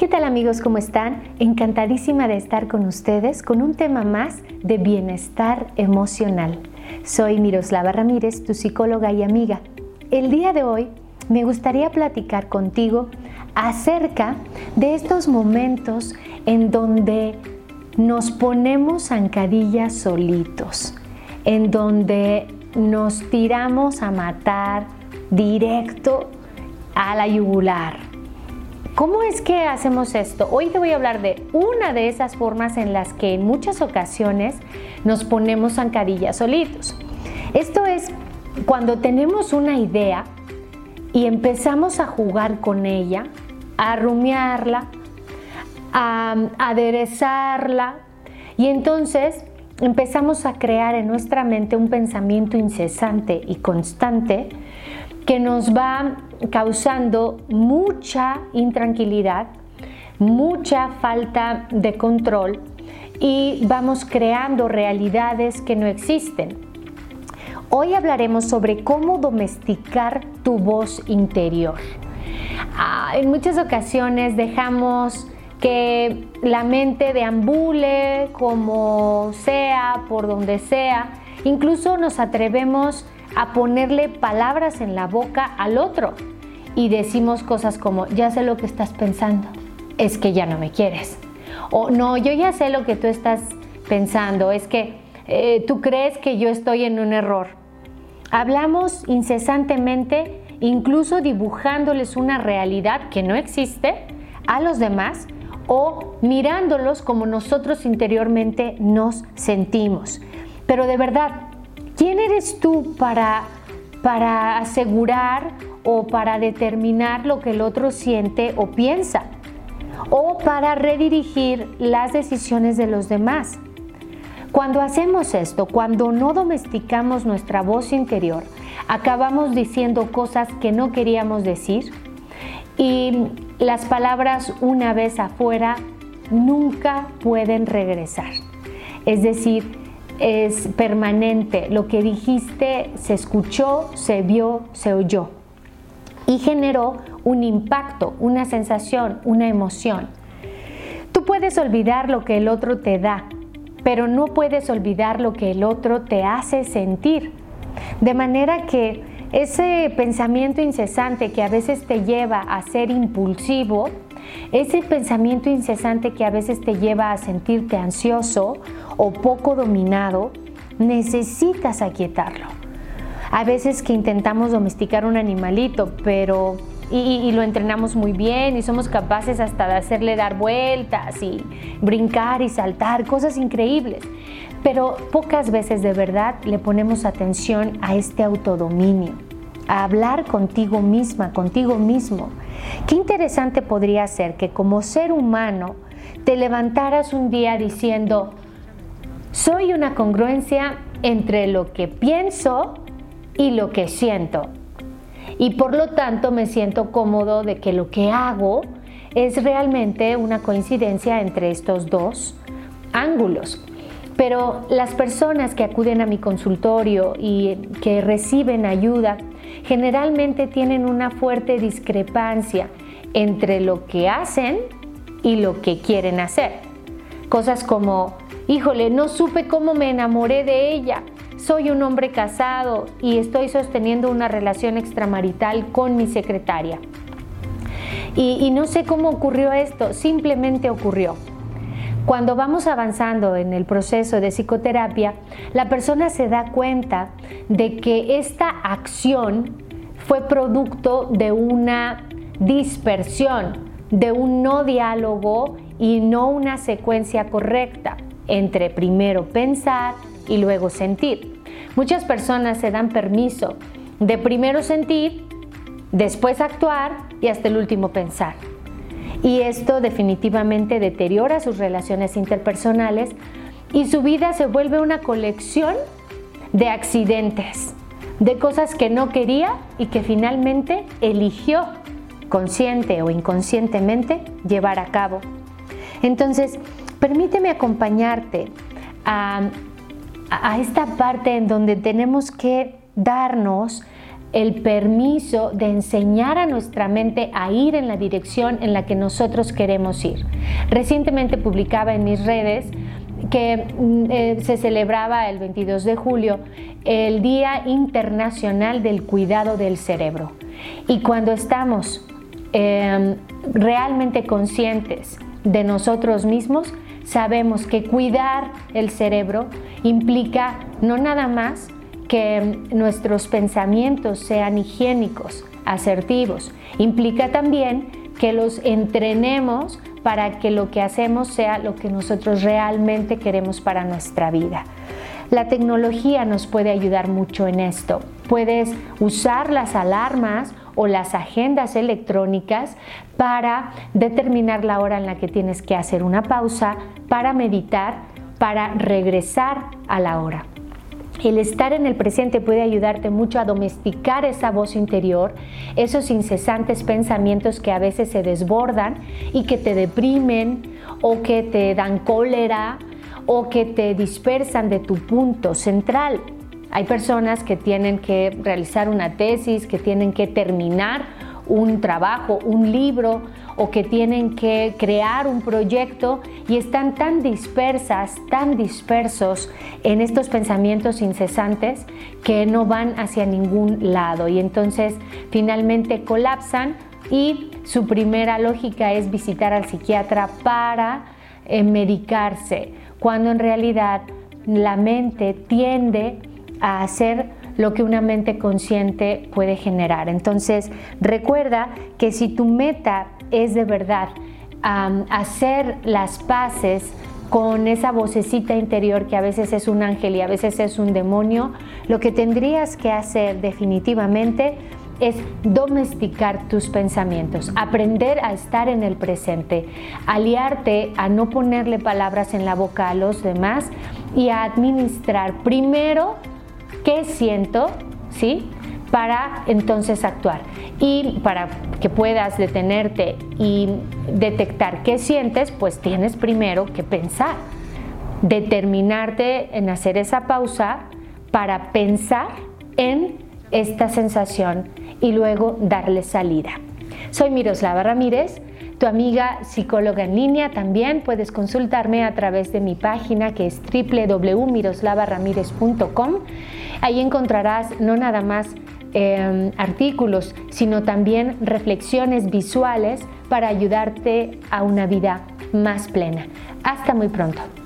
¿Qué tal amigos? ¿Cómo están? Encantadísima de estar con ustedes con un tema más de bienestar emocional. Soy Miroslava Ramírez, tu psicóloga y amiga. El día de hoy me gustaría platicar contigo acerca de estos momentos en donde nos ponemos zancadillas solitos, en donde nos tiramos a matar directo a la yugular ¿Cómo es que hacemos esto? Hoy te voy a hablar de una de esas formas en las que en muchas ocasiones nos ponemos zancadillas solitos. Esto es cuando tenemos una idea y empezamos a jugar con ella, a rumiarla, a aderezarla y entonces empezamos a crear en nuestra mente un pensamiento incesante y constante que nos va causando mucha intranquilidad, mucha falta de control y vamos creando realidades que no existen. Hoy hablaremos sobre cómo domesticar tu voz interior. Ah, en muchas ocasiones dejamos que la mente deambule como sea, por donde sea. Incluso nos atrevemos a ponerle palabras en la boca al otro y decimos cosas como, ya sé lo que estás pensando, es que ya no me quieres. O no, yo ya sé lo que tú estás pensando, es que eh, tú crees que yo estoy en un error. Hablamos incesantemente, incluso dibujándoles una realidad que no existe a los demás o mirándolos como nosotros interiormente nos sentimos. Pero de verdad, ¿Quién eres tú para, para asegurar o para determinar lo que el otro siente o piensa? O para redirigir las decisiones de los demás. Cuando hacemos esto, cuando no domesticamos nuestra voz interior, acabamos diciendo cosas que no queríamos decir y las palabras una vez afuera nunca pueden regresar. Es decir, es permanente. Lo que dijiste se escuchó, se vio, se oyó y generó un impacto, una sensación, una emoción. Tú puedes olvidar lo que el otro te da, pero no puedes olvidar lo que el otro te hace sentir. De manera que ese pensamiento incesante que a veces te lleva a ser impulsivo, ese pensamiento incesante que a veces te lleva a sentirte ansioso o poco dominado, necesitas aquietarlo. A veces que intentamos domesticar un animalito, pero y, lo entrenamos muy bien y somos capaces hasta de hacerle dar vueltas y brincar y saltar, cosas increíbles. Pero pocas veces de verdad le ponemos atención a este autodominio, a hablar contigo misma, contigo mismo. Qué interesante podría ser que como ser humano te levantaras un día diciendo, soy una congruencia entre lo que pienso y lo que siento. Y por lo tanto me siento cómodo de que lo que hago es realmente una coincidencia entre estos dos ángulos. Pero las personas que acuden a mi consultorio y que reciben ayuda generalmente tienen una fuerte discrepancia entre lo que hacen y lo que quieren hacer. Cosas como híjole, no supe cómo me enamoré de ella. Soy un hombre casado y estoy sosteniendo una relación extramarital con mi secretaria. Y, no sé cómo ocurrió esto, simplemente ocurrió. Cuando vamos avanzando en el proceso de psicoterapia, la persona se da cuenta de que esta acción fue producto de una dispersión, de un no diálogo y no una secuencia correcta entre primero pensar y luego sentir. Muchas personas se dan permiso de primero sentir, después actuar y hasta el último pensar. Y esto definitivamente deteriora sus relaciones interpersonales y su vida se vuelve una colección de accidentes, de cosas que no quería y que finalmente eligió consciente o inconscientemente llevar a cabo. Entonces, permíteme acompañarte a, esta parte en donde tenemos que darnos el permiso de enseñar a nuestra mente a ir en la dirección en la que nosotros queremos ir. Recientemente publicaba en mis redes que mm, eh, se celebraba el 22 de julio el Día Internacional del Cuidado del Cerebro. Y cuando estamos em, realmente conscientes de nosotros mismos, sabemos que cuidar el cerebro implica no nada más que nuestros pensamientos sean higiénicos, asertivos, implica también que los entrenemos para que lo que hacemos sea lo que nosotros realmente queremos para nuestra vida. La tecnología nos puede ayudar mucho en esto. Puedes usar las alarmas o las agendas electrónicas para determinar la hora en la que tienes que hacer una pausa, para meditar, para regresar a la hora. El estar en el presente puede ayudarte mucho a domesticar esa voz interior, esos incesantes pensamientos que a veces se desbordan y que te deprimen o que te dan cólera o que te dispersan de tu punto central. Hay personas que tienen que realizar una tesis, que tienen que terminar un trabajo, un libro o que tienen que crear un proyecto y están tan dispersas, tan dispersos en estos pensamientos incesantes que no van hacia ningún lado y entonces finalmente colapsan y su primera lógica es visitar al psiquiatra para eh, medicarse, cuando en realidad la mente tiende a hacer lo que una mente consciente puede generar. Entonces, recuerda que si tu meta es de verdad hacer las paces con esa vocecita interior que a veces es un ángel y a veces es un demonio, lo que tendrías que hacer definitivamente es domesticar tus pensamientos, aprender a estar en el presente, aliarte a no ponerle palabras en la boca a los demás y a administrar primero qué siento, ¿sí? Para entonces actuar. Y para que puedas detenerte y detectar qué sientes, pues tienes primero que pensar, determinarte en hacer esa pausa para pensar en esta sensación y luego darle salida. Soy Miroslava Ramírez tu amiga psicóloga en línea. También puedes consultarme a través de mi página que es www.miroslavaramírez.com. Ahí encontrarás no nada más em, artículos, sino también reflexiones visuales para ayudarte a una vida más plena. Hasta muy pronto.